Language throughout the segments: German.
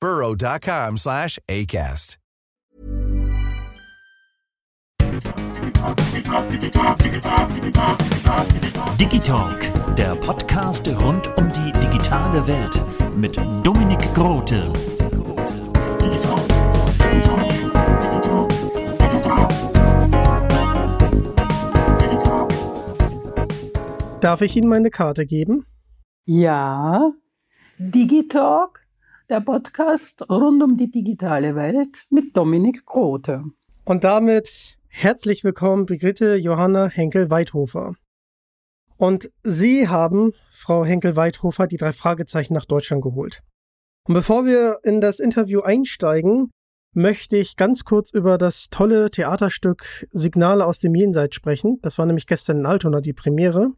burrow.com slash ACAST. Digitalk, der Podcast rund um die digitale Welt mit Dominik Grote. Darf ich Ihnen meine Karte geben? Ja, Digitalk, der Podcast rund um die digitale Welt mit Dominik Grote. Und damit herzlich willkommen, Brigitte Johanna Henkel-Weithofer. Und Sie haben, Frau Henkel-Weithofer, die drei Fragezeichen nach Deutschland geholt. Und bevor wir in das Interview einsteigen, möchte ich ganz kurz über das tolle Theaterstück Signale aus dem Jenseits sprechen. Das war nämlich gestern in Altona die Premiere.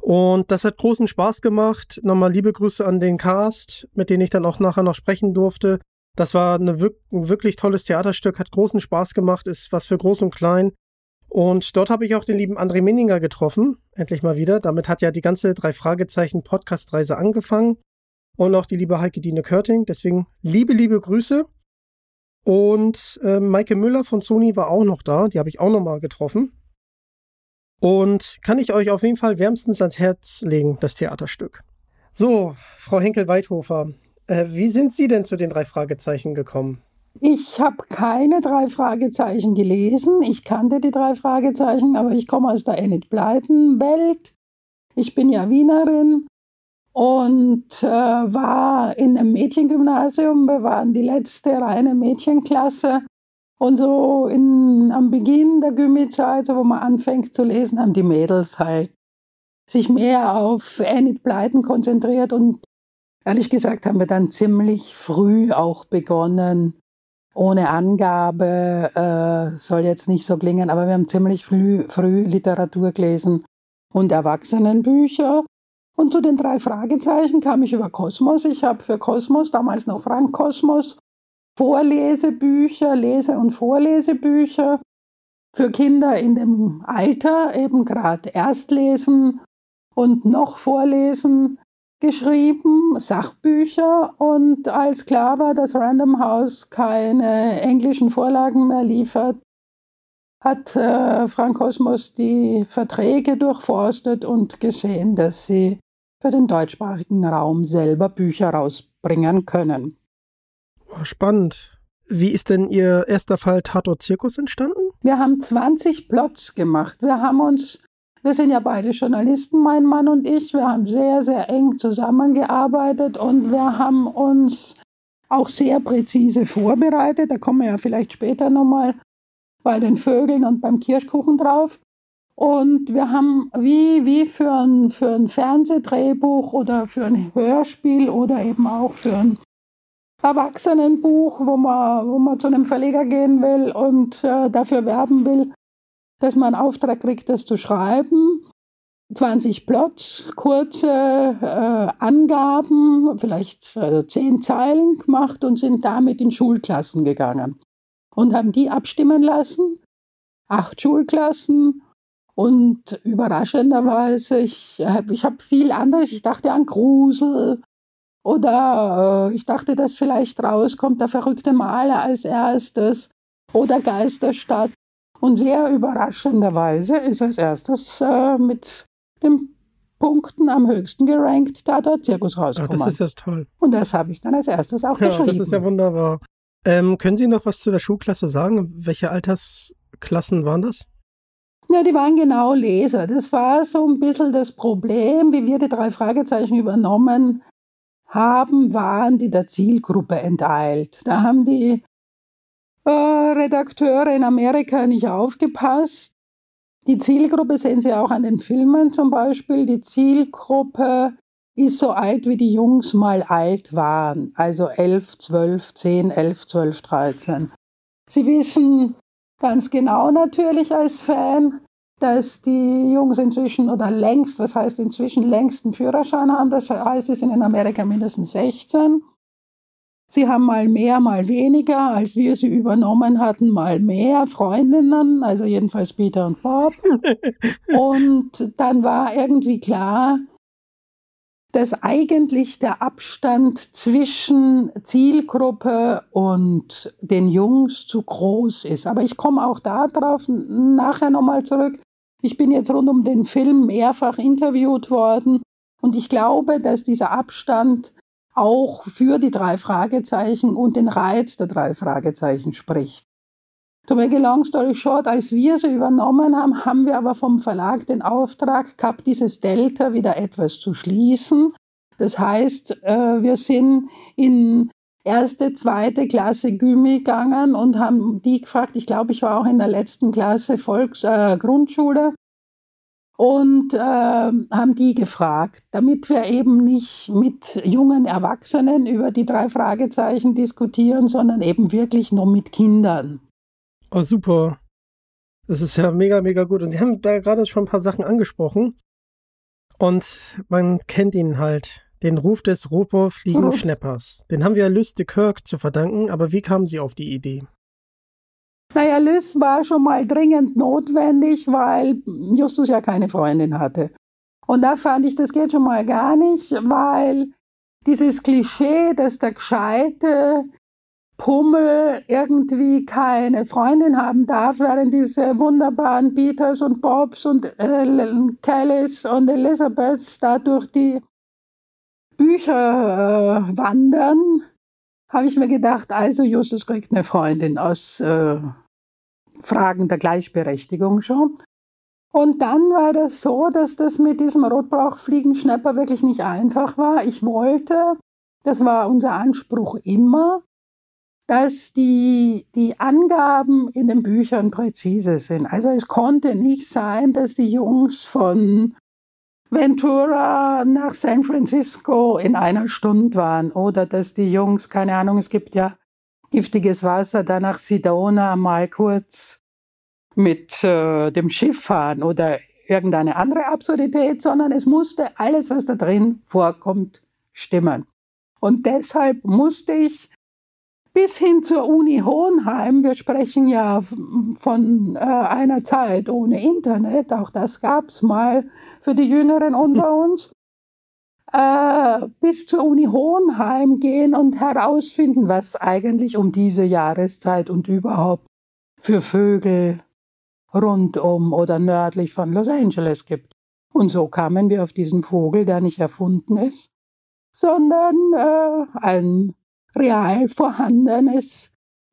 Und das hat großen Spaß gemacht. Nochmal liebe Grüße an den Cast, mit denen ich dann auch nachher noch sprechen durfte. Das war eine, ein wirklich tolles Theaterstück, hat großen Spaß gemacht, ist was für groß und klein. Und dort habe ich auch den lieben André Minninger getroffen, endlich mal wieder. Damit hat ja die ganze drei Fragezeichen Podcast-Reise angefangen. Und auch die liebe Heike Dine Körting. Deswegen liebe, liebe Grüße. Und äh, Maike Müller von Sony war auch noch da. Die habe ich auch noch mal getroffen. Und kann ich euch auf jeden Fall wärmstens ans Herz legen, das Theaterstück. So, Frau Henkel-Weithofer, äh, wie sind Sie denn zu den drei Fragezeichen gekommen? Ich habe keine drei Fragezeichen gelesen. Ich kannte die drei Fragezeichen, aber ich komme aus der Enid Blyton Welt. Ich bin ja Wienerin und äh, war in einem Mädchengymnasium. Wir waren die letzte reine Mädchenklasse. Und so in, am Beginn der Gymi-Zeit, so wo man anfängt zu lesen, haben die Mädels halt sich mehr auf Enid Blyton konzentriert und ehrlich gesagt haben wir dann ziemlich früh auch begonnen, ohne Angabe, äh, soll jetzt nicht so klingen, aber wir haben ziemlich früh, früh Literatur gelesen und Erwachsenenbücher. Und zu den drei Fragezeichen kam ich über Kosmos. Ich habe für Kosmos, damals noch Frank Kosmos, Vorlesebücher, Lese- und Vorlesebücher für Kinder in dem Alter, eben gerade Erstlesen und noch Vorlesen geschrieben, Sachbücher. Und als klar war, dass Random House keine englischen Vorlagen mehr liefert, hat äh, Frank Kosmos die Verträge durchforstet und gesehen, dass sie für den deutschsprachigen Raum selber Bücher rausbringen können. Oh, spannend. Wie ist denn Ihr erster Fall Tatort Zirkus entstanden? Wir haben 20 Plots gemacht. Wir haben uns, wir sind ja beide Journalisten, mein Mann und ich. Wir haben sehr, sehr eng zusammengearbeitet und wir haben uns auch sehr präzise vorbereitet. Da kommen wir ja vielleicht später nochmal bei den Vögeln und beim Kirschkuchen drauf. Und wir haben wie, wie für, ein, für ein Fernsehdrehbuch oder für ein Hörspiel oder eben auch für ein Erwachsenenbuch, wo man, wo man zu einem Verleger gehen will und äh, dafür werben will, dass man einen Auftrag kriegt, das zu schreiben. 20 Plots, kurze äh, Angaben, vielleicht äh, zehn Zeilen gemacht und sind damit in Schulklassen gegangen und haben die abstimmen lassen. Acht Schulklassen und überraschenderweise, ich, ich habe viel anderes, ich dachte an Grusel, Oder äh, ich dachte, dass vielleicht rauskommt der verrückte Maler als erstes oder Geisterstadt. Und sehr überraschenderweise ist als erstes äh, mit den Punkten am höchsten gerankt da der Zirkus rausgekommen. Ach, das ist ja toll. Und das habe ich dann als erstes auch ja, geschrieben. Das ist ja wunderbar. Ähm, können Sie noch was zu der Schulklasse sagen? Welche Altersklassen waren das? Ja, die waren genau Leser. Das war so ein bisschen das Problem, wie wir die drei Fragezeichen übernommen haben, waren die der Zielgruppe enteilt. Da haben die äh, Redakteure in Amerika nicht aufgepasst. Die Zielgruppe sehen Sie auch an den Filmen zum Beispiel. Die Zielgruppe ist so alt, wie die Jungs mal alt waren. Also 11, 12, 10, 11, 12, 13. Sie wissen ganz genau natürlich als Fan, dass die Jungs inzwischen oder längst, was heißt inzwischen längst einen Führerschein haben. Das heißt, sie sind in Amerika mindestens 16. Sie haben mal mehr, mal weniger, als wir sie übernommen hatten, mal mehr Freundinnen, also jedenfalls Peter und Bob. und dann war irgendwie klar, dass eigentlich der Abstand zwischen Zielgruppe und den Jungs zu groß ist. Aber ich komme auch darauf nachher nochmal zurück. Ich bin jetzt rund um den Film mehrfach interviewt worden und ich glaube, dass dieser Abstand auch für die drei Fragezeichen und den Reiz der drei Fragezeichen spricht. To make a long story short, als wir sie übernommen haben, haben wir aber vom Verlag den Auftrag gehabt, dieses Delta wieder etwas zu schließen. Das heißt, äh, wir sind in erste, zweite Klasse Gymi gegangen und haben die gefragt, ich glaube, ich war auch in der letzten Klasse Volks äh, Grundschule, und äh, haben die gefragt, damit wir eben nicht mit jungen Erwachsenen über die drei Fragezeichen diskutieren, sondern eben wirklich nur mit Kindern. Oh, super. Das ist ja mega, mega gut. Und Sie haben da gerade schon ein paar Sachen angesprochen. Und man kennt ihn halt. Den Ruf des Rotorfliegenschneppers. Den haben wir ja Lüste Kirk zu verdanken, aber wie kamen Sie auf die Idee? Naja, Liz war schon mal dringend notwendig, weil Justus ja keine Freundin hatte. Und da fand ich, das geht schon mal gar nicht, weil dieses Klischee, dass der gescheite Pummel irgendwie keine Freundin haben darf, während diese wunderbaren Peters und Bobs und äh, Kellys und Elizabeths da durch die Bücher äh, wandern, habe ich mir gedacht, also Justus kriegt eine Freundin aus äh, Fragen der Gleichberechtigung schon. Und dann war das so, dass das mit diesem Rotbauchfliegenschnapper wirklich nicht einfach war. Ich wollte, das war unser Anspruch immer, dass die, die Angaben in den Büchern präzise sind. Also es konnte nicht sein, dass die Jungs von Ventura nach San Francisco in einer Stunde waren oder dass die Jungs, keine Ahnung, es gibt ja giftiges Wasser, dann nach Sidona mal kurz mit äh, dem Schiff fahren oder irgendeine andere Absurdität, sondern es musste alles, was da drin vorkommt, stimmen. Und deshalb musste ich bis hin zur Uni Hohenheim, wir sprechen ja von äh, einer Zeit ohne Internet, auch das gab es mal für die Jüngeren unter uns, äh, bis zur Uni Hohenheim gehen und herausfinden, was eigentlich um diese Jahreszeit und überhaupt für Vögel rundum oder nördlich von Los Angeles gibt. Und so kamen wir auf diesen Vogel, der nicht erfunden ist, sondern äh, ein real vorhandenes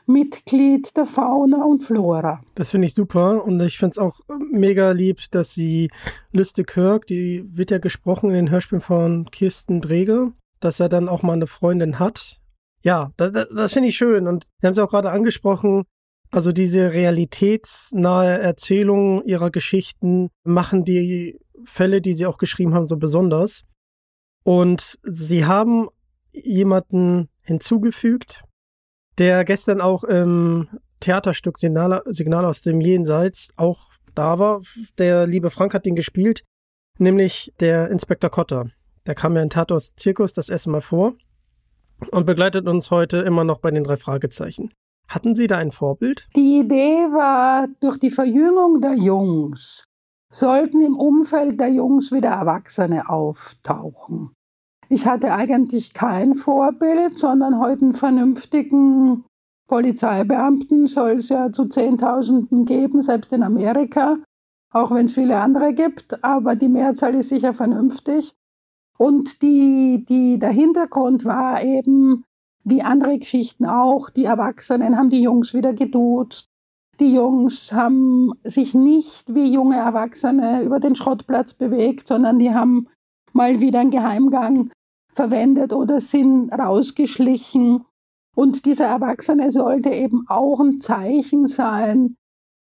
Mitglied der Fauna und Flora. Das finde ich super und ich finde es auch mega lieb, dass sie Liste Kirk, die wird ja gesprochen in den Hörspielen von Kirsten Dreger, dass er dann auch mal eine Freundin hat. Ja, das, das finde ich schön und Sie haben es auch gerade angesprochen, also diese realitätsnahe Erzählung ihrer Geschichten machen die Fälle, die sie auch geschrieben haben, so besonders. Und sie haben jemanden hinzugefügt, der gestern auch im Theaterstück Signal, Signal aus dem Jenseits auch da war. Der liebe Frank hat den gespielt, nämlich der Inspektor Kotter. Der kam ja in Tatos Zirkus das erste Mal vor und begleitet uns heute immer noch bei den drei Fragezeichen. Hatten Sie da ein Vorbild? Die Idee war, durch die Verjüngung der Jungs sollten im Umfeld der Jungs wieder Erwachsene auftauchen. Ich hatte eigentlich kein Vorbild, sondern heute einen vernünftigen Polizeibeamten soll es ja zu Zehntausenden geben, selbst in Amerika, auch wenn es viele andere gibt, aber die Mehrzahl ist sicher vernünftig. Und die, die, der Hintergrund war eben, wie andere Geschichten auch, die Erwachsenen haben die Jungs wieder geduzt. Die Jungs haben sich nicht wie junge Erwachsene über den Schrottplatz bewegt, sondern die haben mal wieder einen Geheimgang verwendet oder sind rausgeschlichen. Und dieser Erwachsene sollte eben auch ein Zeichen sein,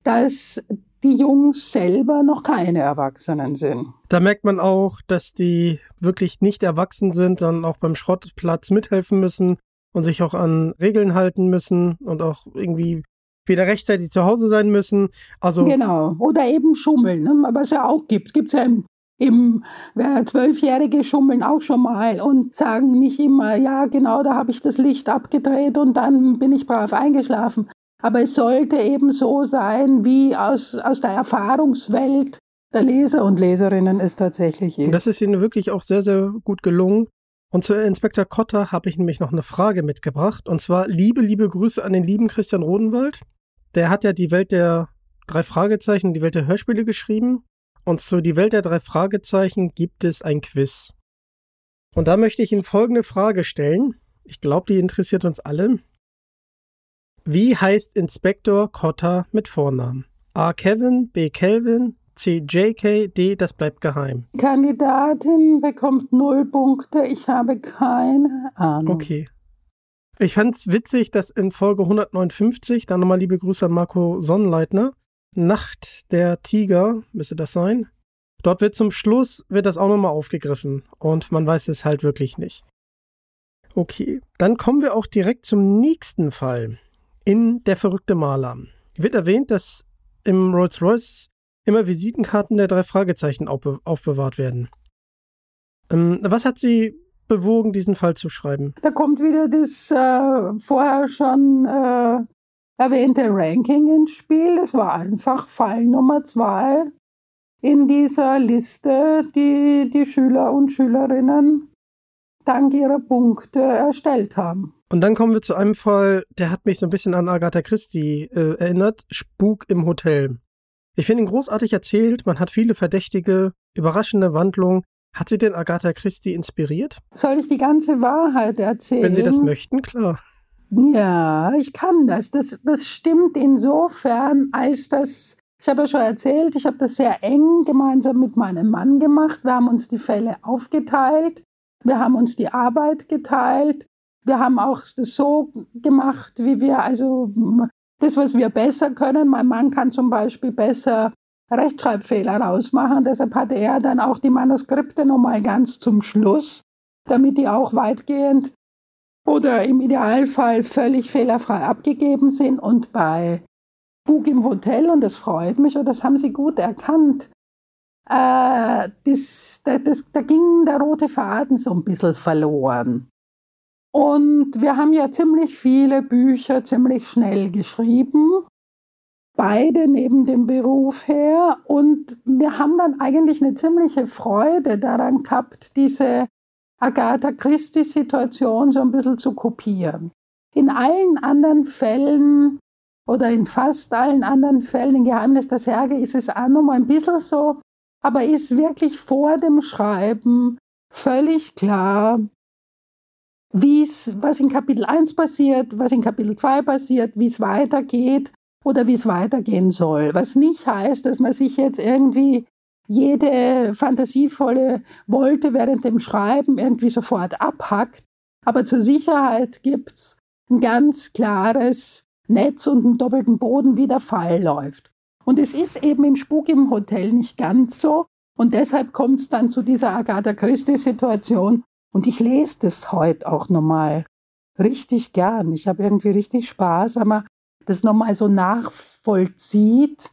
dass die Jungs selber noch keine Erwachsenen sind. Da merkt man auch, dass die wirklich nicht erwachsen sind, sondern auch beim Schrottplatz mithelfen müssen und sich auch an Regeln halten müssen und auch irgendwie wieder rechtzeitig zu Hause sein müssen. Also genau. Oder eben schummeln, ne? was es ja auch gibt. Gibt es ja im, im Zwölfjährige schummeln auch schon mal und sagen nicht immer, ja, genau, da habe ich das Licht abgedreht und dann bin ich brav eingeschlafen. Aber es sollte eben so sein, wie aus, aus der Erfahrungswelt der Leser und Leserinnen es tatsächlich ist. Das ist Ihnen wirklich auch sehr, sehr gut gelungen. Und zu Inspektor Kotter habe ich nämlich noch eine Frage mitgebracht. Und zwar liebe, liebe Grüße an den lieben Christian Rodenwald. Der hat ja die Welt der drei Fragezeichen, die Welt der Hörspiele geschrieben. Und zu die Welt der drei Fragezeichen gibt es ein Quiz. Und da möchte ich Ihnen folgende Frage stellen. Ich glaube, die interessiert uns alle. Wie heißt Inspektor Cotter mit Vornamen? A. Kevin, B. Kelvin, C. JK, D. Das bleibt geheim. Kandidatin bekommt null Punkte. Ich habe keine Ahnung. Okay. Ich fand es witzig, dass in Folge 159, dann nochmal liebe Grüße an Marco Sonnenleitner, Nacht der Tiger, müsste das sein. Dort wird zum Schluss, wird das auch nochmal aufgegriffen und man weiß es halt wirklich nicht. Okay, dann kommen wir auch direkt zum nächsten Fall in Der verrückte Maler. Wird erwähnt, dass im Rolls-Royce immer Visitenkarten der drei Fragezeichen aufbe aufbewahrt werden. Ähm, was hat Sie bewogen, diesen Fall zu schreiben? Da kommt wieder das äh, vorher schon äh, erwähnte Ranking ins Spiel. Es war einfach Fall Nummer zwei in dieser Liste, die die Schüler und Schülerinnen dank ihrer Punkte erstellt haben. Und dann kommen wir zu einem Fall, der hat mich so ein bisschen an Agatha Christie äh, erinnert. Spuk im Hotel. Ich finde ihn großartig erzählt, man hat viele verdächtige, überraschende Wandlungen. Hat sie denn Agatha Christie inspiriert? Soll ich die ganze Wahrheit erzählen? Wenn Sie das möchten, klar. Ja, ich kann das. Das, das stimmt insofern, als das, ich habe ja schon erzählt, ich habe das sehr eng gemeinsam mit meinem Mann gemacht. Wir haben uns die Fälle aufgeteilt, wir haben uns die Arbeit geteilt wir haben auch das so gemacht, wie wir, also das, was wir besser können. Mein Mann kann zum Beispiel besser Rechtschreibfehler rausmachen. Deshalb hatte er dann auch die Manuskripte nochmal ganz zum Schluss, damit die auch weitgehend oder im Idealfall völlig fehlerfrei abgegeben sind. Und bei Bug im Hotel, und das freut mich, und das haben Sie gut erkannt, äh, das, das, da ging der rote Faden so ein bisschen verloren. Und wir haben ja ziemlich viele Bücher ziemlich schnell geschrieben, beide neben dem Beruf her. Und wir haben dann eigentlich eine ziemliche Freude daran gehabt, diese Agatha Christie-Situation so ein bisschen zu kopieren. In allen anderen Fällen oder in fast allen anderen Fällen, in Geheimnis der Särge, ist es auch nochmal ein bisschen so, aber ist wirklich vor dem Schreiben völlig klar, wie's, was in Kapitel 1 passiert, was in Kapitel 2 passiert, wie es weitergeht oder wie es weitergehen soll. Was nicht heißt, dass man sich jetzt irgendwie jede fantasievolle Wolte während dem Schreiben irgendwie sofort abhackt. Aber zur Sicherheit gibt es ein ganz klares Netz und einen doppelten Boden, wie der Fall läuft. Und es ist eben im Spuk im Hotel nicht ganz so. Und deshalb kommt es dann zu dieser Agatha Christie-Situation, und ich lese das heute auch nochmal richtig gern. Ich habe irgendwie richtig Spaß, wenn man das nochmal so nachvollzieht,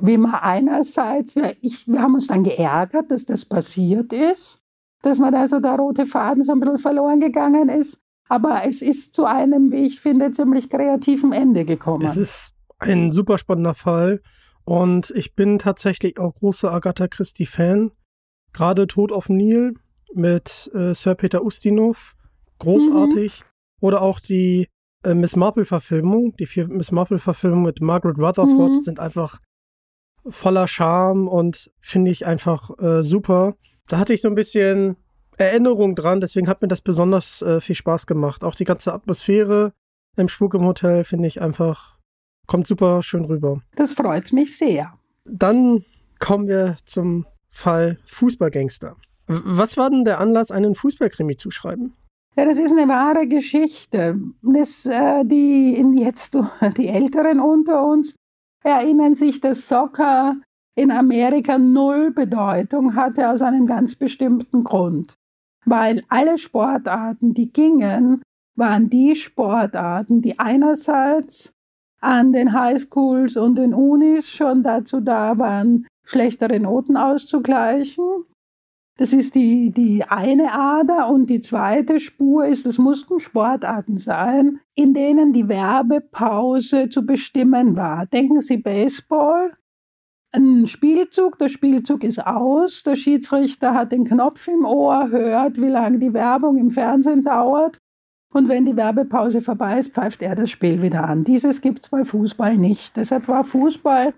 wie man einerseits, wir, ich, wir haben uns dann geärgert, dass das passiert ist, dass man da so der rote Faden so ein bisschen verloren gegangen ist. Aber es ist zu einem, wie ich finde, ziemlich kreativen Ende gekommen. Es ist ein super spannender Fall. Und ich bin tatsächlich auch großer Agatha Christie-Fan. Gerade Tod auf Nil mit äh, Sir Peter Ustinov, großartig. Mhm. Oder auch die äh, Miss Marple-Verfilmung, die vier Miss Marple-Verfilmung mit Margaret Rutherford mhm. sind einfach voller Charme und finde ich einfach äh, super. Da hatte ich so ein bisschen Erinnerung dran, deswegen hat mir das besonders äh, viel Spaß gemacht. Auch die ganze Atmosphäre im Spuk im Hotel finde ich einfach, kommt super schön rüber. Das freut mich sehr. Dann kommen wir zum Fall Fußballgangster. Was war denn der Anlass, einen Fußballkrimi zu schreiben? Ja, das ist eine wahre Geschichte. Das, äh, die, jetzt die Älteren unter uns erinnern sich, dass Soccer in Amerika null Bedeutung hatte aus einem ganz bestimmten Grund. Weil alle Sportarten, die gingen, waren die Sportarten, die einerseits an den Highschools und den Unis schon dazu da waren, schlechtere Noten auszugleichen. Das ist die, die eine Ader und die zweite Spur ist, es mussten Sportarten sein, in denen die Werbepause zu bestimmen war. Denken Sie Baseball, ein Spielzug, der Spielzug ist aus, der Schiedsrichter hat den Knopf im Ohr, hört, wie lange die Werbung im Fernsehen dauert und wenn die Werbepause vorbei ist, pfeift er das Spiel wieder an. Dieses gibt es bei Fußball nicht. Deshalb war Fußball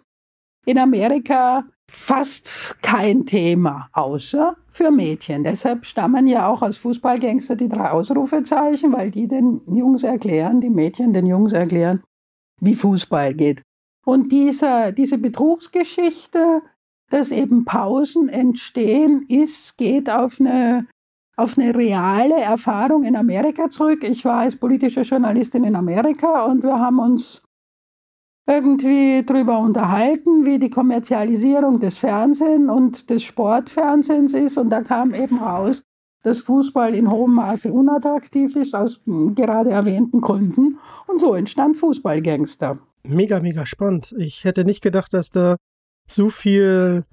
in Amerika fast kein Thema, außer für Mädchen. Deshalb stammen ja auch aus Fußballgangster die drei Ausrufezeichen, weil die den Jungs erklären, die Mädchen den Jungs erklären, wie Fußball geht. Und diese, diese Betrugsgeschichte, dass eben Pausen entstehen, ist, geht auf eine, auf eine reale Erfahrung in Amerika zurück. Ich war als politische Journalistin in Amerika und wir haben uns irgendwie darüber unterhalten, wie die Kommerzialisierung des Fernsehens und des Sportfernsehens ist. Und da kam eben raus, dass Fußball in hohem Maße unattraktiv ist, aus gerade erwähnten Gründen. Und so entstand Fußballgangster mega, mega spannend. Ich hätte nicht gedacht, dass da so viel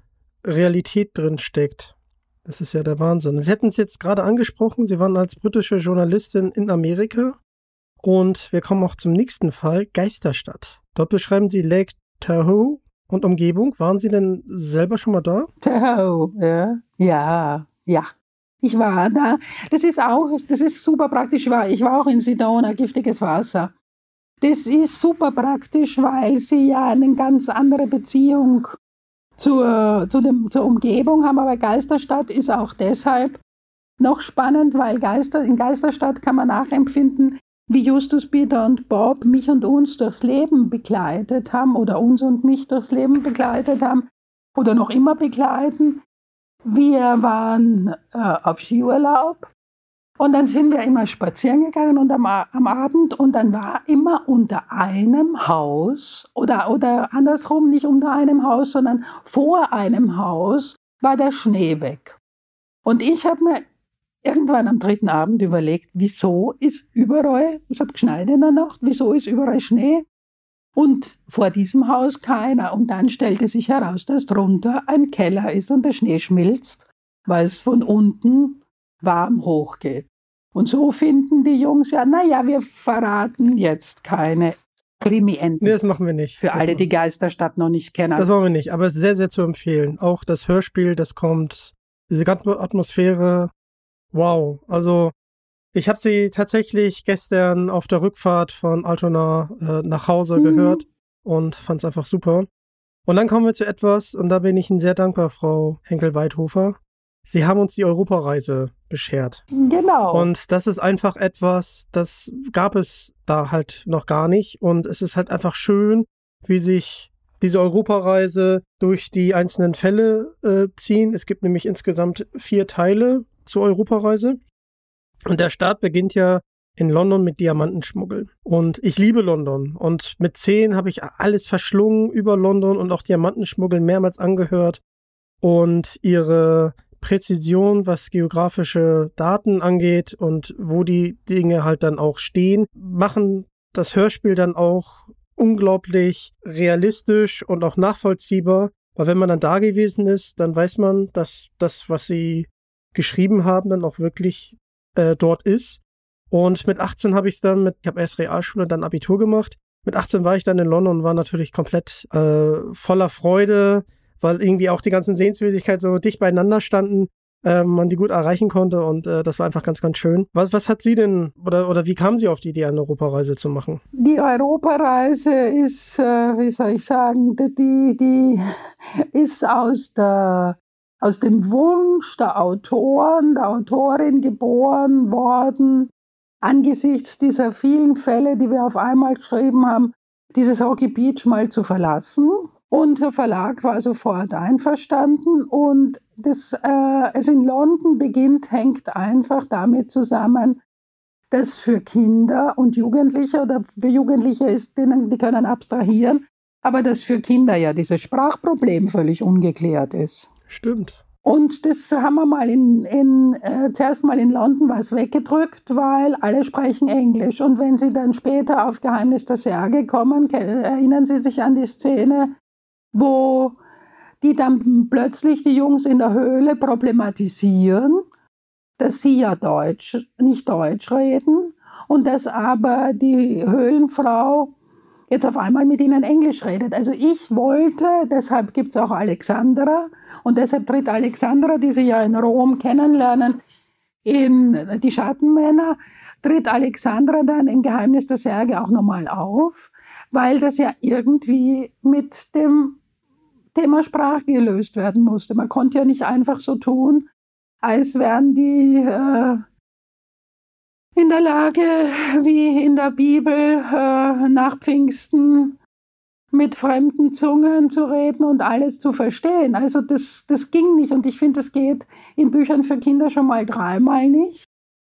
Realität drin steckt. Das ist ja der Wahnsinn. Sie hätten es jetzt gerade angesprochen, Sie waren als britische Journalistin in Amerika. Und wir kommen auch zum nächsten Fall, Geisterstadt. Dort beschreiben Sie Lake Tahoe und Umgebung. Waren Sie denn selber schon mal da? Tahoe, ja. Ja, ja. Ich war da. Das ist auch, das ist super praktisch. Ich war auch in Sedona, giftiges Wasser. Das ist super praktisch, weil sie ja eine ganz andere Beziehung zur, zu dem, zur Umgebung haben. Aber Geisterstadt ist auch deshalb noch spannend, weil Geister, in Geisterstadt kann man nachempfinden, wie Justus, Peter und Bob mich und uns durchs Leben begleitet haben oder uns und mich durchs Leben begleitet haben oder noch immer begleiten. Wir waren äh, auf Skiurlaub und dann sind wir immer spazieren gegangen und am, am, Abend und dann war immer unter einem Haus oder, oder andersrum nicht unter einem Haus, sondern vor einem Haus war der Schnee weg. Und ich habe mir irgendwann am dritten Abend überlegt, wieso ist überall, es hat geschneit in der Nacht, wieso ist überall Schnee? Und vor diesem Haus keiner. Und dann stellte sich heraus, dass drunter ein Keller ist und der Schnee schmilzt, weil es von unten warm hochgeht. Und so finden die Jungs ja, naja, wir verraten jetzt keine Krimi-Enden. Nee, das machen wir nicht. Für das alle, die Geisterstadt noch nicht kennen. Das machen wir nicht, aber es ist sehr, sehr zu empfehlen. Auch das Hörspiel, das kommt, diese ganze Atmosphäre, wow. Also, ich habe sie tatsächlich gestern auf der Rückfahrt von Altona äh, nach Hause mhm. gehört und fand es einfach super. Und dann kommen wir zu etwas, und da bin ich Ihnen sehr dankbar, Frau Henkel-Weidhofer. Sie haben uns die Europareise beschert. Genau. Und das ist einfach etwas, das gab es da halt noch gar nicht. Und es ist halt einfach schön, wie sich diese Europareise durch die einzelnen Fälle äh, ziehen. Es gibt nämlich insgesamt vier Teile zur Europareise. Und der Start beginnt ja in London mit Diamantenschmuggel. Und ich liebe London. Und mit zehn habe ich alles verschlungen über London und auch Diamantenschmuggel mehrmals angehört. Und ihre Präzision, was geografische Daten angeht und wo die Dinge halt dann auch stehen, machen das Hörspiel dann auch unglaublich realistisch und auch nachvollziehbar. Weil wenn man dann da gewesen ist, dann weiß man, dass das, was sie geschrieben haben, dann auch wirklich äh, dort ist. Und mit 18 habe ich dann mit, ich habe erst Realschule, dann Abitur gemacht. Mit 18 war ich dann in London und war natürlich komplett äh, voller Freude, weil irgendwie auch die ganzen Sehenswürdigkeiten so dicht beieinander standen. äh, man die gut erreichen konnte und äh, das war einfach ganz, ganz schön. Was, was hat Sie denn oder, oder wie kam Sie auf die Idee, eine Europareise zu machen? Die Europareise ist, äh, wie soll ich sagen, die, die ist aus, der, aus dem Wunsch der Autoren, der Autorin geboren worden, angesichts dieser vielen Fälle, die wir auf einmal geschrieben haben, dieses Hockey Beach mal zu verlassen und der Verlag war sofort einverstanden und das, äh, es in London beginnt, hängt einfach damit zusammen, dass für Kinder und Jugendliche oder für Jugendliche ist, denen, die können abstrahieren, aber dass für Kinder ja dieses Sprachproblem völlig ungeklärt ist. Stimmt. Und das haben wir mal in, in äh, zuerst mal in London was weggedrückt, weil alle sprechen Englisch. Und wenn Sie dann später auf Geheimnis der Särge kommen, erinnern Sie sich an die Szene, wo die dann plötzlich die Jungs in der Höhle problematisieren, dass sie ja Deutsch, nicht Deutsch reden und dass aber die Höhlenfrau jetzt auf einmal mit ihnen Englisch redet. Also ich wollte, deshalb gibt es auch Alexandra und deshalb tritt Alexandra, die sie ja in Rom kennenlernen, in die Schattenmänner, tritt Alexandra dann im Geheimnis der Särge auch nochmal auf, weil das ja irgendwie mit dem Thema Sprache gelöst werden musste. Man konnte ja nicht einfach so tun, als wären die äh, in der Lage, wie in der Bibel äh, nach Pfingsten mit fremden Zungen zu reden und alles zu verstehen. Also das, das ging nicht und ich finde, das geht in Büchern für Kinder schon mal dreimal nicht.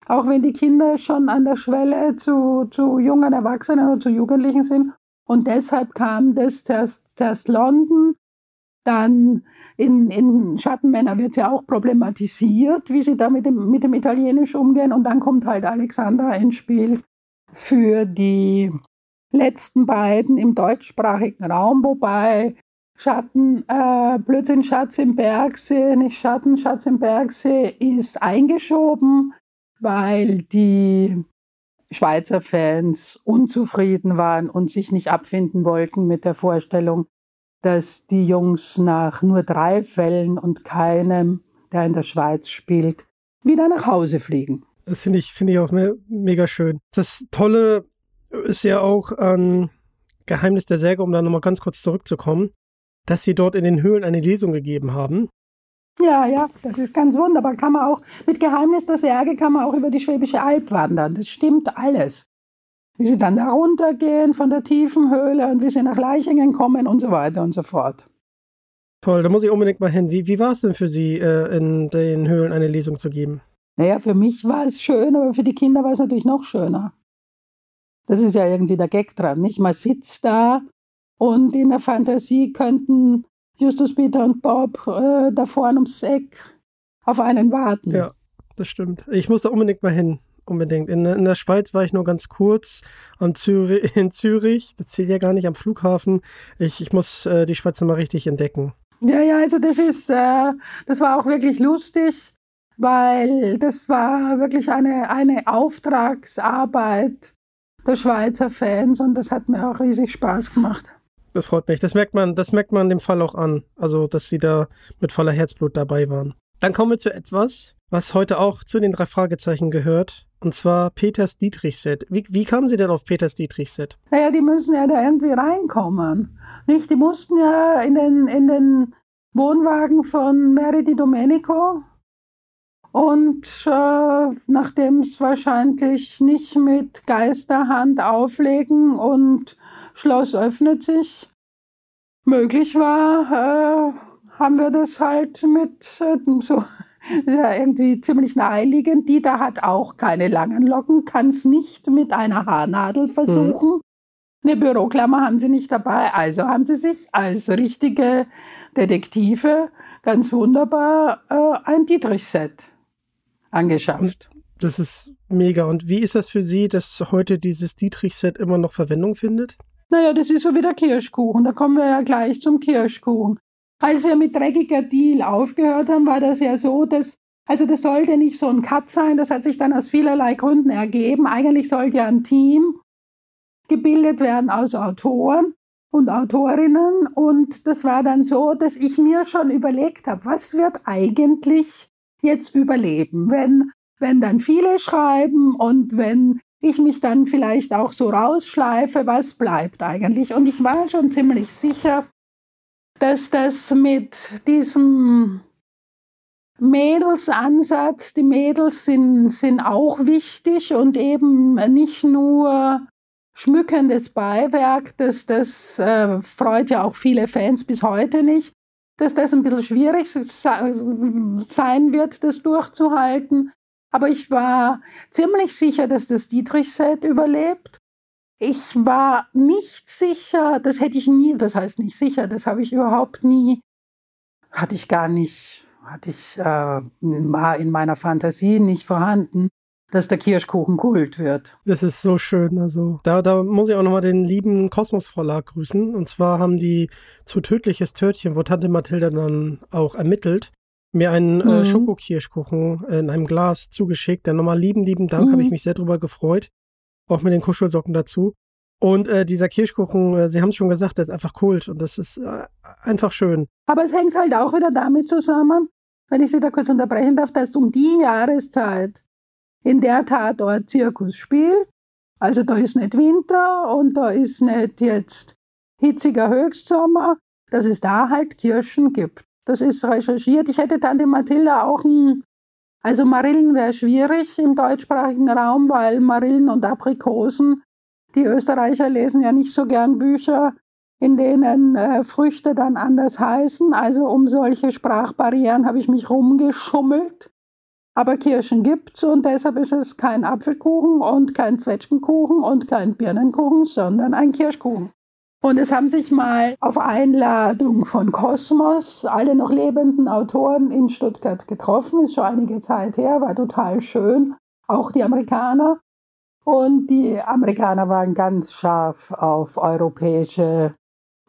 Auch wenn die Kinder schon an der Schwelle zu, zu jungen Erwachsenen oder zu Jugendlichen sind. Und deshalb kam das zuerst, London, dann in, in Schattenmänner wird ja auch problematisiert, wie sie da mit dem, mit dem Italienisch umgehen. Und dann kommt halt Alexandra ins Spiel für die letzten beiden im deutschsprachigen Raum, wobei Schatten, äh, Blödsinn, Schatz im Bergsee, nicht Schatten, Schatz im Bergsee ist eingeschoben, weil die Schweizer Fans unzufrieden waren und sich nicht abfinden wollten mit der Vorstellung, dass die Jungs nach nur drei Fällen und keinem, der in der Schweiz spielt, wieder nach Hause fliegen. Das finde ich, finde ich auch me mega schön. Das Tolle ist ja auch an Geheimnis der Säge, um da nochmal ganz kurz zurückzukommen, dass sie dort in den Höhlen eine Lesung gegeben haben. Ja, ja, das ist ganz wunderbar. Kann man auch, mit Geheimnis der Särge kann man auch über die Schwäbische Alb wandern. Das stimmt alles wie sie dann da runtergehen von der tiefen Höhle und wie sie nach Leichingen kommen und so weiter und so fort. Toll, da muss ich unbedingt mal hin. Wie, wie war es denn für Sie, äh, in den Höhlen eine Lesung zu geben? Naja, für mich war es schön, aber für die Kinder war es natürlich noch schöner. Das ist ja irgendwie der Gag dran, nicht? Man sitzt da und in der Fantasie könnten Justus, Peter und Bob äh, da vorne ums Eck auf einen warten. Ja, das stimmt. Ich muss da unbedingt mal hin unbedingt. In, in, der Schweiz war ich nur ganz kurz am Zürich, in Zürich. Das zählt ja gar nicht am Flughafen. Ich, ich muss äh, die Schweiz mal richtig entdecken. Ja, ja, also das ist, äh, das war auch wirklich lustig, weil das war wirklich eine, eine Auftragsarbeit der Schweizer Fans und das hat mir auch riesig Spaß gemacht. Das freut mich. Das merkt man, das merkt man dem Fall auch an. Also, dass sie da mit voller Herzblut dabei waren. Dann kommen wir zu etwas, was heute auch zu den drei Fragezeichen gehört. Und zwar Peters Dietrich-Set. Wie, wie kamen Sie denn auf Peters Dietrich-Set? Naja, die müssen ja da irgendwie reinkommen. Nicht? Die mussten ja in den, in den Wohnwagen von Mary Di Domenico. Und äh, nachdem es wahrscheinlich nicht mit Geisterhand auflegen und Schloss öffnet sich möglich war, äh, haben wir das halt mit äh, so ist ja irgendwie ziemlich naheliegend. Dieter hat auch keine langen Locken, kann es nicht mit einer Haarnadel versuchen. Mhm. Eine Büroklammer haben sie nicht dabei, also haben sie sich als richtige Detektive ganz wunderbar äh, ein Dietrich-Set angeschafft. Das ist mega. Und wie ist das für Sie, dass heute dieses Dietrich-Set immer noch Verwendung findet? Naja, das ist so wie der Kirschkuchen. Da kommen wir ja gleich zum Kirschkuchen. Als wir mit Dreckiger Deal aufgehört haben, war das ja so, dass, also das sollte nicht so ein Cut sein, das hat sich dann aus vielerlei Gründen ergeben. Eigentlich sollte ja ein Team gebildet werden aus Autoren und Autorinnen und das war dann so, dass ich mir schon überlegt habe, was wird eigentlich jetzt überleben? Wenn, wenn dann viele schreiben und wenn ich mich dann vielleicht auch so rausschleife, was bleibt eigentlich? Und ich war schon ziemlich sicher, dass das mit diesem Mädelsansatz, die Mädels sind, sind auch wichtig und eben nicht nur schmückendes Beiwerk, das, das äh, freut ja auch viele Fans bis heute nicht, dass das ein bisschen schwierig sein wird, das durchzuhalten. Aber ich war ziemlich sicher, dass das Dietrich-Set überlebt. Ich war nicht sicher, das hätte ich nie, das heißt nicht sicher, das habe ich überhaupt nie, hatte ich gar nicht, hatte ich, äh, war in meiner Fantasie nicht vorhanden, dass der Kirschkuchen Kult wird. Das ist so schön. Also da, da muss ich auch nochmal den lieben Kosmos Verlag grüßen. Und zwar haben die zu Tödliches Törtchen, wo Tante Mathilda dann auch ermittelt, mir einen äh, mhm. äh, Schokokirschkuchen in einem Glas zugeschickt. Dann nochmal lieben, lieben Dank, mhm. habe ich mich sehr drüber gefreut. Auch mit den Kuschelsocken dazu. Und äh, dieser Kirschkuchen, äh, Sie haben es schon gesagt, der ist einfach Kult und das ist äh, einfach schön. Aber es hängt halt auch wieder damit zusammen, wenn ich Sie da kurz unterbrechen darf, dass um die Jahreszeit, in der Tatort Zirkus spielt, also da ist nicht Winter und da ist nicht jetzt hitziger Höchstsommer, dass es da halt Kirschen gibt. Das ist recherchiert. Ich hätte Tante Mathilda auch ein, also Marillen wäre schwierig im deutschsprachigen Raum, weil Marillen und Aprikosen, die Österreicher lesen ja nicht so gern Bücher, in denen äh, Früchte dann anders heißen. Also um solche Sprachbarrieren habe ich mich rumgeschummelt. Aber Kirschen gibt's und deshalb ist es kein Apfelkuchen und kein Zwetschgenkuchen und kein Birnenkuchen, sondern ein Kirschkuchen. Und es haben sich mal auf Einladung von Kosmos alle noch lebenden Autoren in Stuttgart getroffen. Ist schon einige Zeit her, war total schön. Auch die Amerikaner. Und die Amerikaner waren ganz scharf auf europäische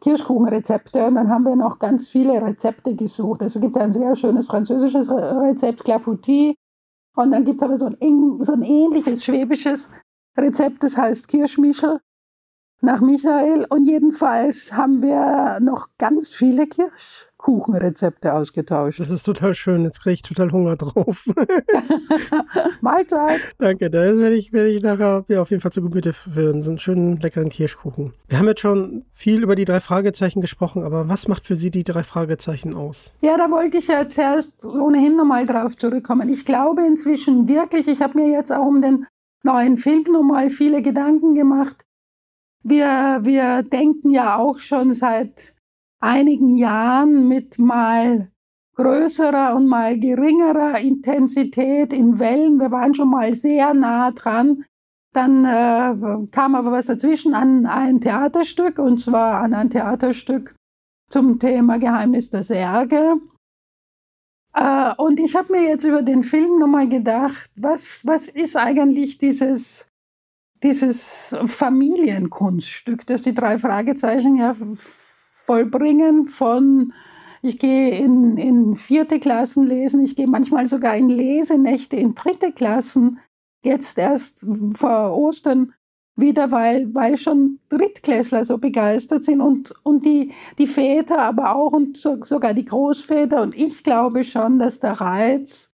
Kirschkuchenrezepte. Und dann haben wir noch ganz viele Rezepte gesucht. Es gibt ein sehr schönes französisches Rezept, Clafoutis. Und dann gibt es aber so ein, so ein ähnliches schwäbisches Rezept, das heißt Kirschmischel nach Michael. Und jedenfalls haben wir noch ganz viele Kirschkuchenrezepte ausgetauscht. Das ist total schön. Jetzt kriege ich total Hunger drauf. Mahlzeit. Danke. Das werde ich, werde ich nachher ja, auf jeden Fall zu Gemüte führen. So einen schönen, leckeren Kirschkuchen. Wir haben jetzt schon viel über die drei Fragezeichen gesprochen, aber was macht für Sie die drei Fragezeichen aus? Ja, da wollte ich ja zuerst ohnehin nochmal drauf zurückkommen. Ich glaube inzwischen wirklich, ich habe mir jetzt auch um den neuen Film nochmal viele Gedanken gemacht wir, wir denken ja auch schon seit einigen Jahren mit mal größerer und mal geringerer Intensität in Wellen. Wir waren schon mal sehr nah dran. Dann äh, kam aber was dazwischen an ein Theaterstück, und zwar an ein Theaterstück zum Thema Geheimnis der Särge. Äh, und ich habe mir jetzt über den Film nochmal gedacht, was, was ist eigentlich dieses dieses Familienkunststück, das die drei Fragezeichen ja vollbringen von ich gehe in, in vierte Klassen lesen, ich gehe manchmal sogar in Lesenächte in dritte Klassen, jetzt erst vor Ostern wieder, weil, weil schon Drittklässler so begeistert sind und, und die, die Väter aber auch und so, sogar die Großväter. Und ich glaube schon, dass der Reiz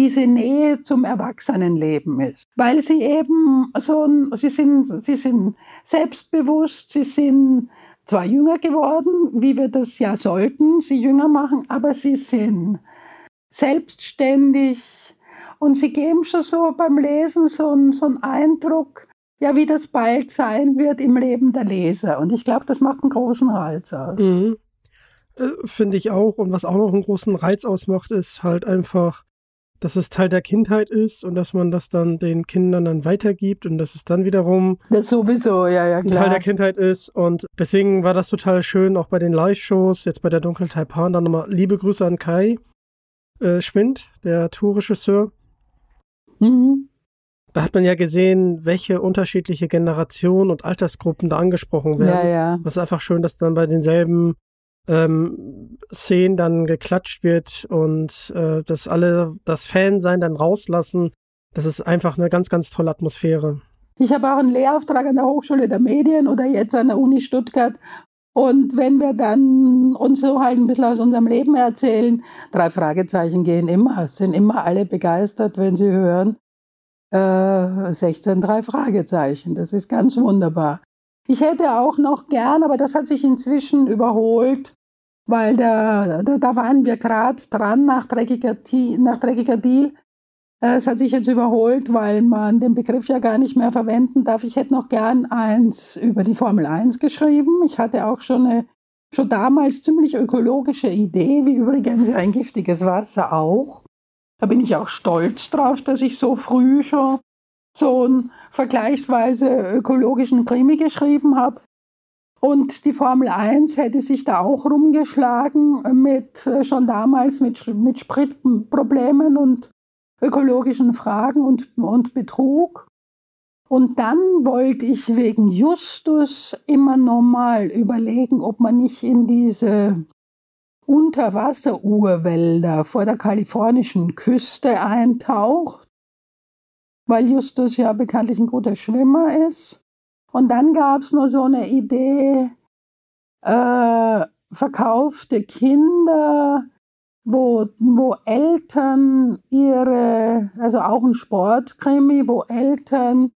diese Nähe zum Erwachsenenleben ist. Weil sie eben so, sie sind, sie sind selbstbewusst, sie sind zwar jünger geworden, wie wir das ja sollten, sie jünger machen, aber sie sind selbstständig und sie geben schon so beim Lesen so, einen, so einen Eindruck, ja, wie das bald sein wird im Leben der Leser. Und ich glaube, das macht einen großen Reiz aus. Mhm. Äh, Finde ich auch. Und was auch noch einen großen Reiz ausmacht, ist halt einfach dass es Teil der Kindheit ist und dass man das dann den Kindern dann weitergibt und dass es dann wiederum das sowieso, ja, ja, klar. Teil der Kindheit ist. Und deswegen war das total schön, auch bei den Live-Shows, jetzt bei der Dunkel Taipan, dann nochmal liebe Grüße an Kai äh, Schwind, der Tourregisseur. Mhm. Da hat man ja gesehen, welche unterschiedliche Generationen und Altersgruppen da angesprochen werden. Ja, ja. Das ist einfach schön, dass dann bei denselben ähm, Szenen dann geklatscht wird und äh, dass alle das Fansein dann rauslassen. Das ist einfach eine ganz, ganz tolle Atmosphäre. Ich habe auch einen Lehrauftrag an der Hochschule der Medien oder jetzt an der Uni Stuttgart Und wenn wir dann uns so halt ein bisschen aus unserem Leben erzählen, drei Fragezeichen gehen immer, sind immer alle begeistert, wenn sie hören, äh, 16 drei Fragezeichen. Das ist ganz wunderbar. Ich hätte auch noch gern, aber das hat sich inzwischen überholt, weil da, da, da waren wir gerade dran nach dreckiger, nach dreckiger Deal. Äh, es hat sich jetzt überholt, weil man den Begriff ja gar nicht mehr verwenden darf. Ich hätte noch gern eins über die Formel 1 geschrieben. Ich hatte auch schon eine schon damals ziemlich ökologische Idee, wie übrigens ein giftiges Wasser auch. Da bin ich auch stolz drauf, dass ich so früh schon so einen vergleichsweise ökologischen Krimi geschrieben habe. Und die Formel 1 hätte sich da auch rumgeschlagen mit äh, schon damals mit, mit Spritproblemen und ökologischen Fragen und, und Betrug. Und dann wollte ich wegen Justus immer noch mal überlegen, ob man nicht in diese Unterwasserurwälder vor der kalifornischen Küste eintaucht, weil Justus ja bekanntlich ein guter Schwimmer ist. Und dann gab es noch so eine Idee, äh, verkaufte Kinder wo, wo Eltern ihre, also auch ein Sportkrimi, wo Eltern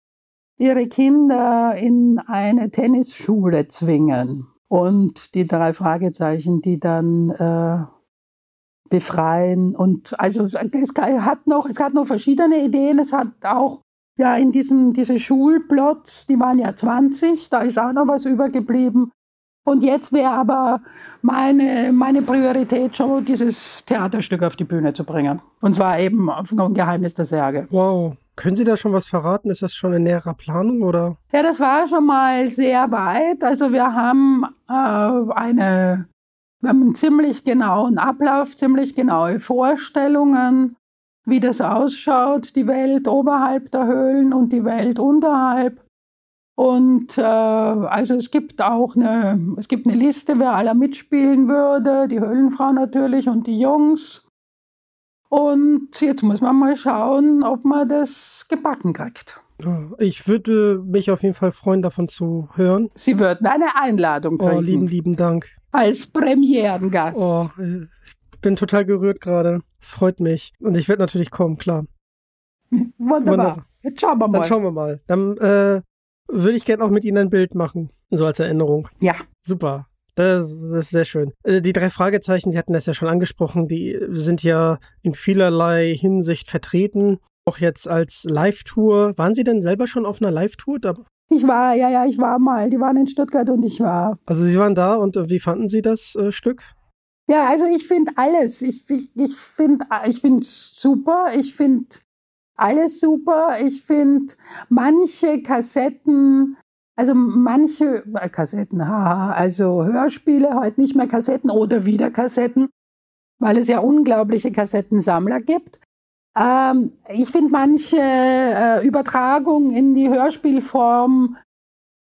ihre Kinder in eine Tennisschule zwingen und die drei Fragezeichen, die dann äh, befreien und also es hat noch es hat noch verschiedene Ideen es hat auch ja in diesen diese Schulplots die waren ja 20 da ist auch noch was übergeblieben und jetzt wäre aber meine, meine Priorität schon, dieses Theaterstück auf die Bühne zu bringen. Und zwar eben auf ein Geheimnis der Särge. Wow. Können Sie da schon was verraten? Ist das schon in näherer Planung oder? Ja, das war schon mal sehr weit. Also wir haben äh, eine, wir haben einen ziemlich genauen Ablauf, ziemlich genaue Vorstellungen, wie das ausschaut, die Welt oberhalb der Höhlen und die Welt unterhalb. Und äh, also es gibt auch eine, es gibt eine Liste, wer aller mitspielen würde, die Höhlenfrau natürlich und die Jungs. Und jetzt muss man mal schauen, ob man das gebacken kriegt. Ich würde mich auf jeden Fall freuen, davon zu hören. Sie würden eine Einladung kriegen. Oh, lieben, lieben Dank. Als Premierengast. Oh, ich bin total gerührt gerade. Es freut mich. Und ich werde natürlich kommen, klar. Wunderbar. Wunderbar. Jetzt schauen wir mal. Dann schauen wir mal. Dann äh, würde ich gerne auch mit Ihnen ein Bild machen, so als Erinnerung. Ja. Super. Das, das, ist sehr schön. Äh, die drei Fragezeichen, Sie hatten das ja schon angesprochen, die sind ja in vielerlei Hinsicht vertreten. Auch jetzt als Live-Tour. Waren Sie denn selber schon auf einer Live-Tour? Ich war, ja, ja, ich war mal. Die waren in Stuttgart und ich war. Also Sie waren da und äh, wie fanden Sie das äh, Stück? Ja, also ich finde alles. Ich, ich, ich finde ich es super. Ich finde alles super. Ich finde manche Kassetten, also manche äh, Kassetten, haha, also Hörspiele, heute nicht mehr Kassetten oder wieder Kassetten, weil es ja unglaubliche Kassettensammler gibt. Ähm, ich finde manche äh, Übertragungen in die Hörspielform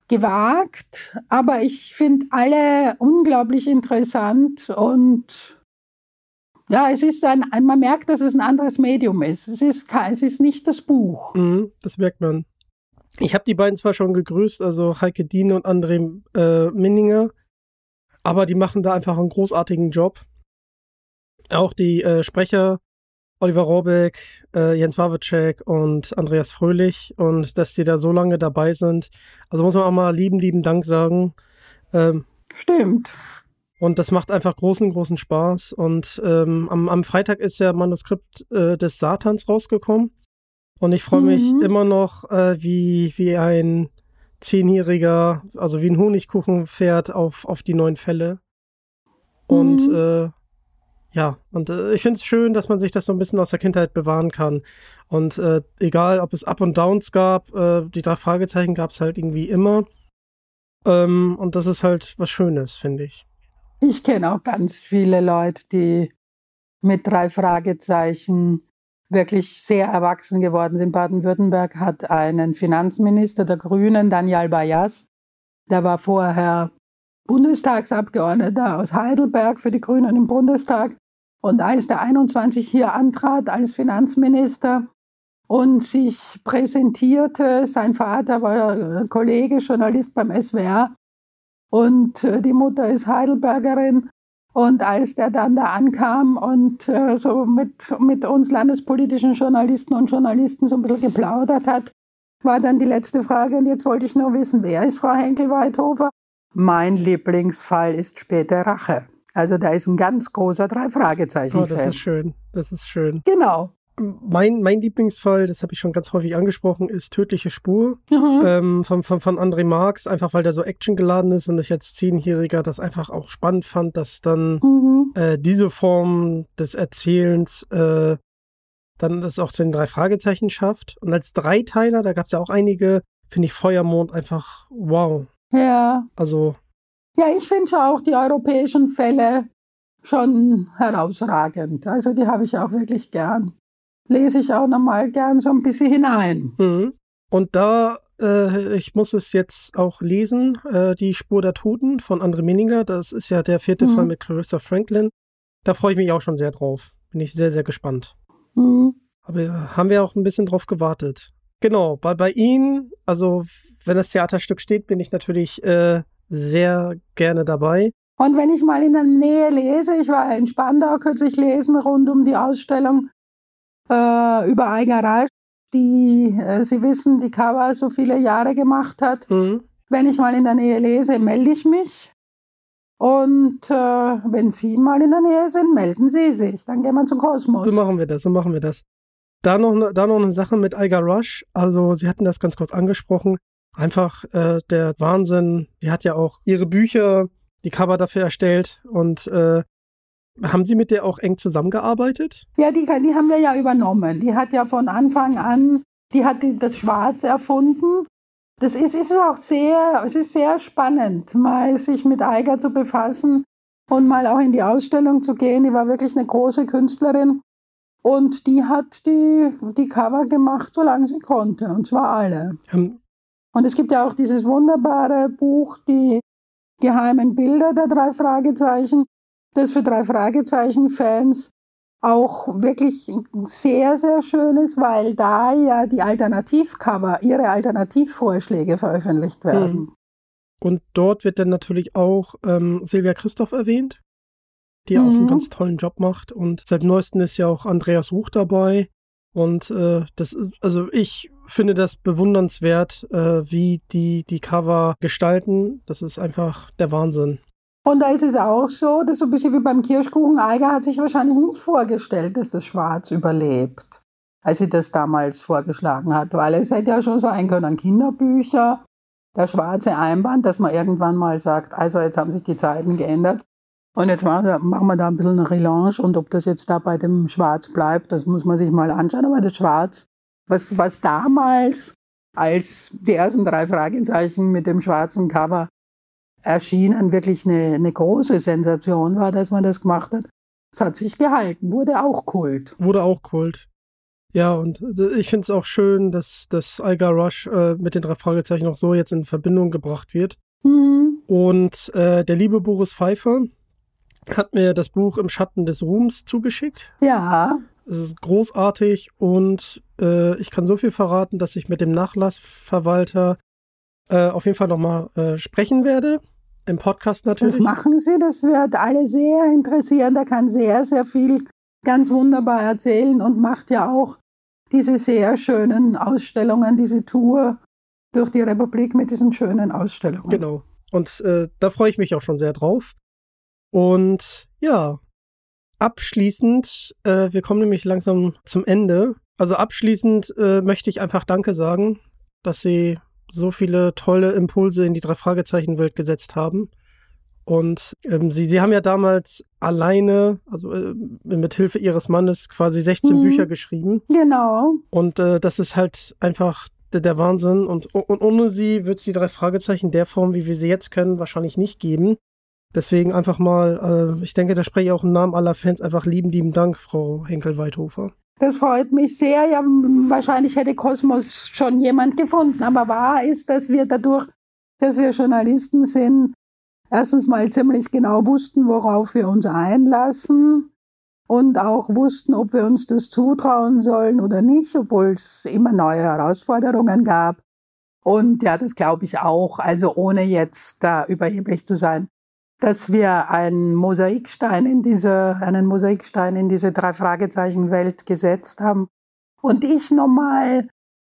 gewagt, aber ich finde alle unglaublich interessant und ja, es ist ein, man merkt, dass es ein anderes Medium ist. Es ist, es ist nicht das Buch. Mhm, das merkt man. Ich habe die beiden zwar schon gegrüßt, also Heike Diene und André äh, Minninger, aber die machen da einfach einen großartigen Job. Auch die äh, Sprecher, Oliver Robeck, äh, Jens Wawitschek und Andreas Fröhlich und dass die da so lange dabei sind. Also muss man auch mal lieben, lieben Dank sagen. Ähm, Stimmt. Und das macht einfach großen, großen Spaß. Und ähm, am, am Freitag ist ja Manuskript äh, des Satans rausgekommen. Und ich freue mich mhm. immer noch, äh, wie, wie ein Zehnjähriger, also wie ein Honigkuchen fährt auf, auf die neuen Fälle. Und mhm. äh, ja, und äh, ich finde es schön, dass man sich das so ein bisschen aus der Kindheit bewahren kann. Und äh, egal, ob es Up und Downs gab, äh, die drei Fragezeichen gab es halt irgendwie immer. Ähm, und das ist halt was Schönes, finde ich. Ich kenne auch ganz viele Leute, die mit drei Fragezeichen wirklich sehr erwachsen geworden sind. Baden-Württemberg hat einen Finanzminister der Grünen, Daniel Bayas. Der war vorher Bundestagsabgeordneter aus Heidelberg für die Grünen im Bundestag. Und als der 21 hier antrat als Finanzminister und sich präsentierte, sein Vater war Kollege, Journalist beim SWR, und äh, die Mutter ist Heidelbergerin. Und als der dann da ankam und äh, so mit, mit uns landespolitischen Journalisten und Journalisten so ein bisschen geplaudert hat, war dann die letzte Frage. Und jetzt wollte ich nur wissen, wer ist Frau Henkel-Weithofer? Mein Lieblingsfall ist späte Rache. Also da ist ein ganz großer drei Fragezeichen. Oh, das ist schön. Das ist schön. Genau. Mein, mein Lieblingsfall, das habe ich schon ganz häufig angesprochen, ist Tödliche Spur Mhm. ähm, von, von, von André Marx, einfach weil der so actiongeladen ist und ich als Zehnjähriger das einfach auch spannend fand, dass dann Mhm. äh, diese Form des Erzählens äh, dann das auch zu den drei Fragezeichen schafft. Und als Dreiteiler, da gab es ja auch einige, finde ich Feuermond einfach wow. Ja. Also Ja, ich finde auch die europäischen Fälle schon herausragend. Also die habe ich auch wirklich gern. Lese ich auch nochmal gern so ein bisschen hinein. Mhm. Und da, äh, ich muss es jetzt auch lesen, äh, Die Spur der Toten von André Minninger. Das ist ja der vierte Mhm. Fall mit Clarissa Franklin. Da freue ich mich auch schon sehr drauf. Bin ich sehr, sehr gespannt. Mhm. Aber äh, haben wir auch ein bisschen drauf gewartet. Genau, bei, bei Ihnen, also wenn das Theaterstück steht, bin ich natürlich äh, sehr gerne dabei. Und wenn ich mal in der Nähe lese, ich war in Spandau kürzlich lesen rund um die Ausstellung äh, über Rasch, die, äh, Sie wissen, die Cover so viele Jahre gemacht hat. Mhm. Wenn ich mal in der Nähe lese, melde ich mich. Und äh, wenn Sie mal in der Nähe sind, melden Sie sich. Dann gehen wir zum Kosmos. So machen wir das, so machen wir das. Da noch, ne- da noch eine Sache mit Eiger Rush. Also, Sie hatten das ganz kurz angesprochen. Einfach äh, der Wahnsinn. Die hat ja auch ihre Bücher, die Cover dafür erstellt. Und äh, haben Sie mit der auch eng zusammengearbeitet? Ja, die, die haben wir ja übernommen. Die hat ja von Anfang an, die hat die, das Schwarz erfunden. Das ist, ist auch sehr, es ist sehr spannend, mal sich mit Eiger zu befassen und mal auch in die Ausstellung zu gehen. Die war wirklich eine große Künstlerin. Und die hat die, die Cover gemacht, solange sie konnte. Und zwar alle. Ähm, Und es gibt ja auch dieses wunderbare Buch, die geheimen Bilder der drei Fragezeichen, das für drei Fragezeichen-Fans auch wirklich sehr, sehr schön ist, weil da ja die Alternativcover, ihre Alternativvorschläge veröffentlicht werden. Und dort wird dann natürlich auch ähm, Silvia Christoph erwähnt, die auch einen Mhm. ganz tollen Job macht. Und seit neuestem ist ja auch Andreas Ruch dabei. Und äh, das also ich finde das bewundernswert, äh, wie die die Cover gestalten. Das ist einfach der Wahnsinn. Und da ist es auch so, dass so ein bisschen wie beim Kirschkuchen, Eiger hat sich wahrscheinlich nicht vorgestellt, dass das Schwarz überlebt, als sie das damals vorgeschlagen hat. Weil es hätte ja schon sein können, Kinderbücher, der schwarze Einband, dass man irgendwann mal sagt, also jetzt haben sich die Zeiten geändert und jetzt machen wir, da ein bisschen eine Relance und ob das jetzt da bei dem Schwarz bleibt, das muss man sich mal anschauen. Aber das Schwarz, was, was damals als die ersten drei Fragezeichen mit dem schwarzen Cover erschienen, wirklich eine, eine große Sensation war, dass man das gemacht hat. Es hat sich gehalten, wurde auch Kult. Wurde auch Kult. Ja, und ich finde es auch schön, dass das Igar Rush äh, mit den drei Fragezeichen auch so jetzt in Verbindung gebracht wird. Mhm. Und äh, der liebe Boris Pfeiffer hat mir das Buch Im Schatten des Ruhms zugeschickt. Ja, Es ist großartig und äh, ich kann so viel verraten, dass ich mit dem Nachlassverwalter äh, auf jeden Fall nochmal äh, sprechen werde. Im Podcast natürlich. das machen sie, das wird alle sehr interessieren. Der kann sehr, sehr viel ganz wunderbar erzählen und macht ja auch diese sehr schönen Ausstellungen, diese Tour durch die Republik mit diesen schönen Ausstellungen. Genau. Und äh, da freue ich mich auch schon sehr drauf. Und ja, abschließend, äh, wir kommen nämlich langsam zum Ende. Also abschließend äh, möchte ich einfach Danke sagen, dass Sie so viele tolle Impulse in die drei Fragezeichen Welt gesetzt haben. Und ähm, Sie, Sie haben ja damals alleine, also äh, mit Hilfe Ihres Mannes, quasi 16 Mhm. Bücher geschrieben. Genau. Und äh, das ist halt einfach der, der Wahnsinn. Und, und ohne sie wird es die drei Fragezeichen der Form, wie wir sie jetzt kennen, wahrscheinlich nicht geben. Deswegen einfach mal, äh, ich denke, da spreche ich auch im Namen aller Fans, einfach lieben, lieben Dank, Frau Henkel-Weithofer. Das freut mich sehr. Ja, wahrscheinlich hätte Kosmos schon jemand gefunden. Aber wahr ist, dass wir dadurch, dass wir Journalisten sind, erstens mal ziemlich genau wussten, worauf wir uns einlassen und auch wussten, ob wir uns das zutrauen sollen oder nicht, obwohl es immer neue Herausforderungen gab. Und ja, das glaube ich auch, also ohne jetzt da überheblich zu sein, dass wir einen Mosaikstein in diese, einen Mosaikstein in diese drei Fragezeichen Welt gesetzt haben. Und ich nochmal,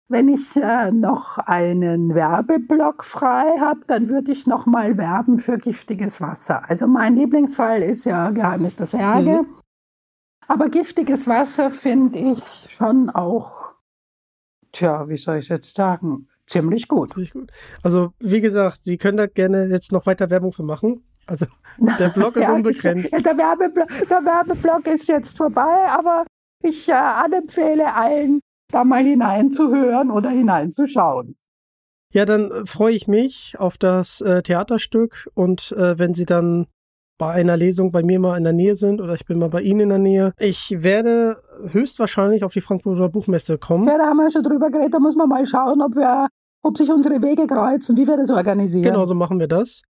wenn ich äh, noch einen Werbeblock frei habe, dann würde ich nochmal werben für giftiges Wasser. Also mein Lieblingsfall ist ja Geheimnis der Särge. Mhm. Aber giftiges Wasser finde ich schon auch, tja, wie soll ich jetzt sagen, ziemlich gut. Ziemlich gut. Also, wie gesagt, Sie können da gerne jetzt noch weiter Werbung für machen. Also, der Blog ist ja, unbegrenzt. Der Werbeblock, der Werbeblock ist jetzt vorbei, aber ich äh, anempfehle allen, da mal hineinzuhören oder hineinzuschauen. Ja, dann freue ich mich auf das äh, Theaterstück und äh, wenn Sie dann bei einer Lesung bei mir mal in der Nähe sind oder ich bin mal bei Ihnen in der Nähe. Ich werde höchstwahrscheinlich auf die Frankfurter Buchmesse kommen. Ja, da haben wir schon drüber geredet. Da muss man mal schauen, ob wir, ob sich unsere Wege kreuzen, wie wir das organisieren. Genau, so machen wir das.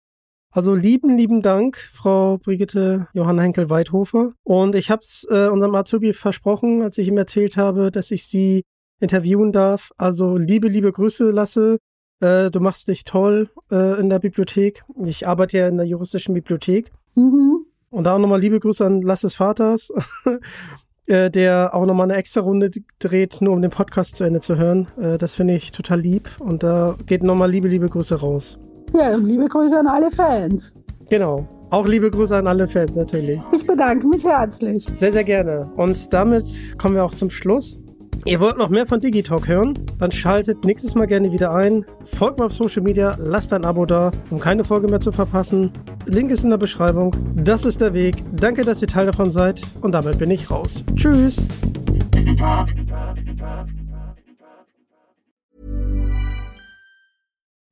Also lieben, lieben Dank, Frau Brigitte Johanna Henkel-Weidhofer. Und ich habe es äh, unserem Azubi versprochen, als ich ihm erzählt habe, dass ich Sie interviewen darf. Also liebe, liebe Grüße, Lasse. Äh, du machst dich toll äh, in der Bibliothek. Ich arbeite ja in der juristischen Bibliothek. Mhm. Und da auch nochmal liebe Grüße an Lasses Vaters, äh, der auch nochmal eine extra Runde dreht, nur um den Podcast zu Ende zu hören. Äh, das finde ich total lieb. Und da geht nochmal liebe, liebe Grüße raus. Ja, und liebe Grüße an alle Fans. Genau. Auch liebe Grüße an alle Fans natürlich. Ich bedanke mich herzlich. Sehr, sehr gerne. Und damit kommen wir auch zum Schluss. Ihr wollt noch mehr von Digitalk hören? Dann schaltet nächstes Mal gerne wieder ein. Folgt mir auf Social Media, lasst ein Abo da, um keine Folge mehr zu verpassen. Link ist in der Beschreibung. Das ist der Weg. Danke, dass ihr Teil davon seid. Und damit bin ich raus. Tschüss.